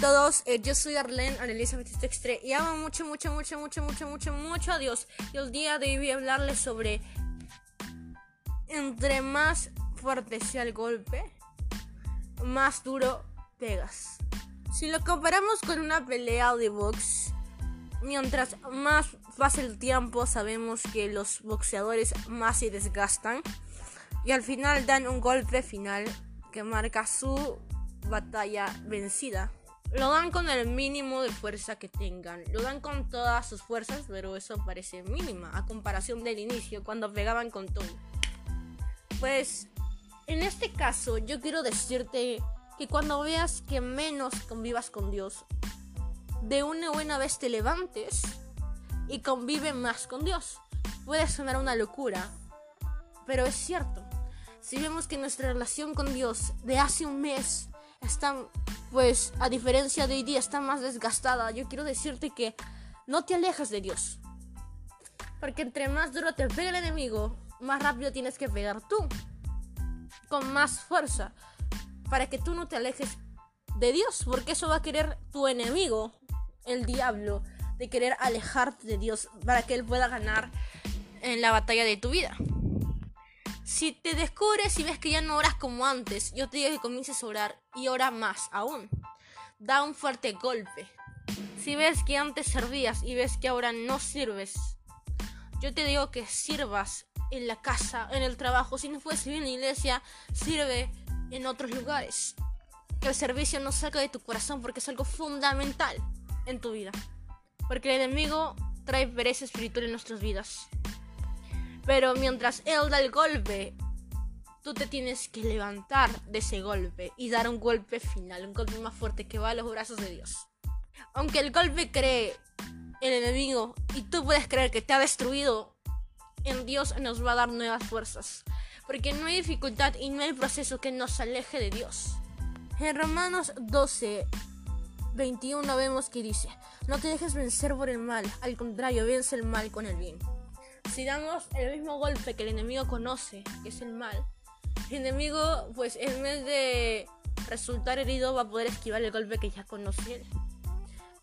todos, eh, yo soy Arlene Elizabeth Textre y amo mucho, mucho, mucho, mucho, mucho, mucho, mucho a Dios. Y el día de hoy voy a hablarles sobre entre más fuerte sea el golpe, más duro pegas. Si lo comparamos con una pelea de box, mientras más pasa el tiempo, sabemos que los boxeadores más se desgastan y al final dan un golpe final que marca su batalla vencida. Lo dan con el mínimo de fuerza que tengan. Lo dan con todas sus fuerzas, pero eso parece mínima a comparación del inicio, cuando pegaban con todo. Pues, en este caso, yo quiero decirte que cuando veas que menos convivas con Dios, de una buena vez te levantes y convive más con Dios. Puede sonar una locura, pero es cierto. Si vemos que nuestra relación con Dios de hace un mes está, pues, a diferencia de hoy día, está más desgastada, yo quiero decirte que no te alejes de Dios. Porque entre más duro te pega el enemigo, más rápido tienes que pegar tú. Con más fuerza. Para que tú no te alejes de Dios. Porque eso va a querer tu enemigo, el diablo, de querer alejarte de Dios. Para que él pueda ganar en la batalla de tu vida. Si te descubres y ves que ya no oras como antes, yo te digo que comiences a orar y ora más aún. Da un fuerte golpe. Si ves que antes servías y ves que ahora no sirves, yo te digo que sirvas en la casa, en el trabajo. Si no puedes servir en la iglesia, sirve en otros lugares. El servicio no salga de tu corazón porque es algo fundamental en tu vida. Porque el enemigo trae pereza espiritual en nuestras vidas. Pero mientras él da el golpe, tú te tienes que levantar de ese golpe y dar un golpe final, un golpe más fuerte que va a los brazos de Dios. Aunque el golpe cree el enemigo y tú puedes creer que te ha destruido, en Dios nos va a dar nuevas fuerzas. Porque no hay dificultad y no hay proceso que nos aleje de Dios. En Romanos 12, 21 vemos que dice, no te dejes vencer por el mal, al contrario, vence el mal con el bien si damos el mismo golpe que el enemigo conoce, que es el mal, el enemigo, pues en vez de resultar herido, va a poder esquivar el golpe que ya conoce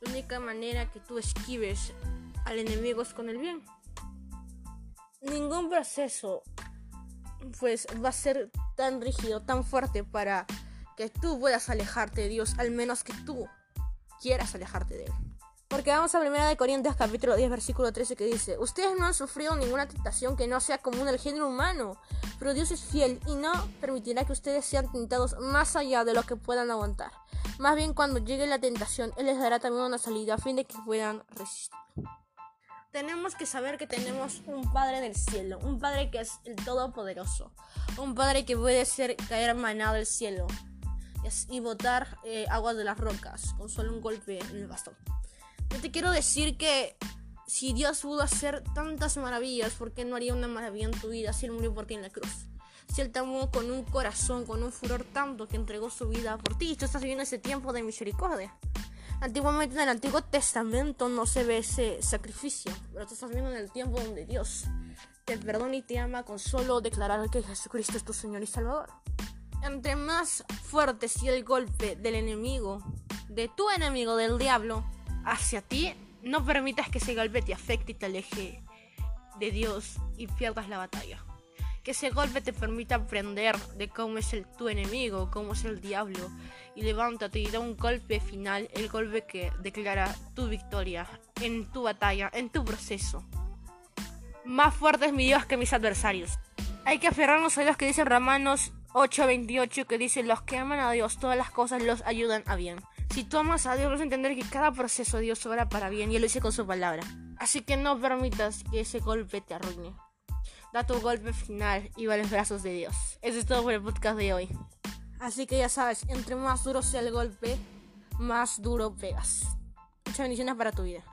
La única manera que tú esquives al enemigo es con el bien. Ningún proceso, pues, va a ser tan rígido, tan fuerte para que tú puedas alejarte de Dios, al menos que tú quieras alejarte de Él. Porque vamos a 1 de Corintios capítulo 10 versículo 13 que dice, ustedes no han sufrido ninguna tentación que no sea común al género humano, pero Dios es fiel y no permitirá que ustedes sean tentados más allá de lo que puedan aguantar. Más bien cuando llegue la tentación, Él les dará también una salida a fin de que puedan resistir. Tenemos que saber que tenemos un Padre en el cielo, un Padre que es el Todopoderoso, un Padre que puede ser caer manado del cielo y botar eh, aguas de las rocas con solo un golpe en el bastón. Yo te quiero decir que si Dios pudo hacer tantas maravillas, ¿por qué no haría una maravilla en tu vida si Él murió por ti en la cruz? Si Él te amó con un corazón, con un furor tanto que entregó su vida por ti tú estás viviendo ese tiempo de misericordia. Antiguamente en el Antiguo Testamento no se ve ese sacrificio, pero tú estás viendo en el tiempo donde Dios te perdona y te ama con solo declarar que Jesucristo es tu Señor y Salvador. Entre más fuerte sea el golpe del enemigo, de tu enemigo, del diablo, hacia ti, no permitas que ese golpe te afecte y te aleje de Dios y pierdas la batalla. Que ese golpe te permita aprender de cómo es el, tu enemigo, cómo es el diablo. Y levántate y da un golpe final, el golpe que declara tu victoria en tu batalla, en tu proceso. Más fuerte es mi Dios que mis adversarios. Hay que aferrarnos a los que dice Romanos 8:28, que dice, los que aman a Dios, todas las cosas los ayudan a bien. Si tú amas a Dios, vas a entender que cada proceso Dios obra para bien y Él lo dice con su palabra. Así que no permitas que ese golpe te arruine. Da tu golpe final y va a los brazos de Dios. Eso es todo por el podcast de hoy. Así que ya sabes, entre más duro sea el golpe, más duro pegas. Muchas bendiciones para tu vida.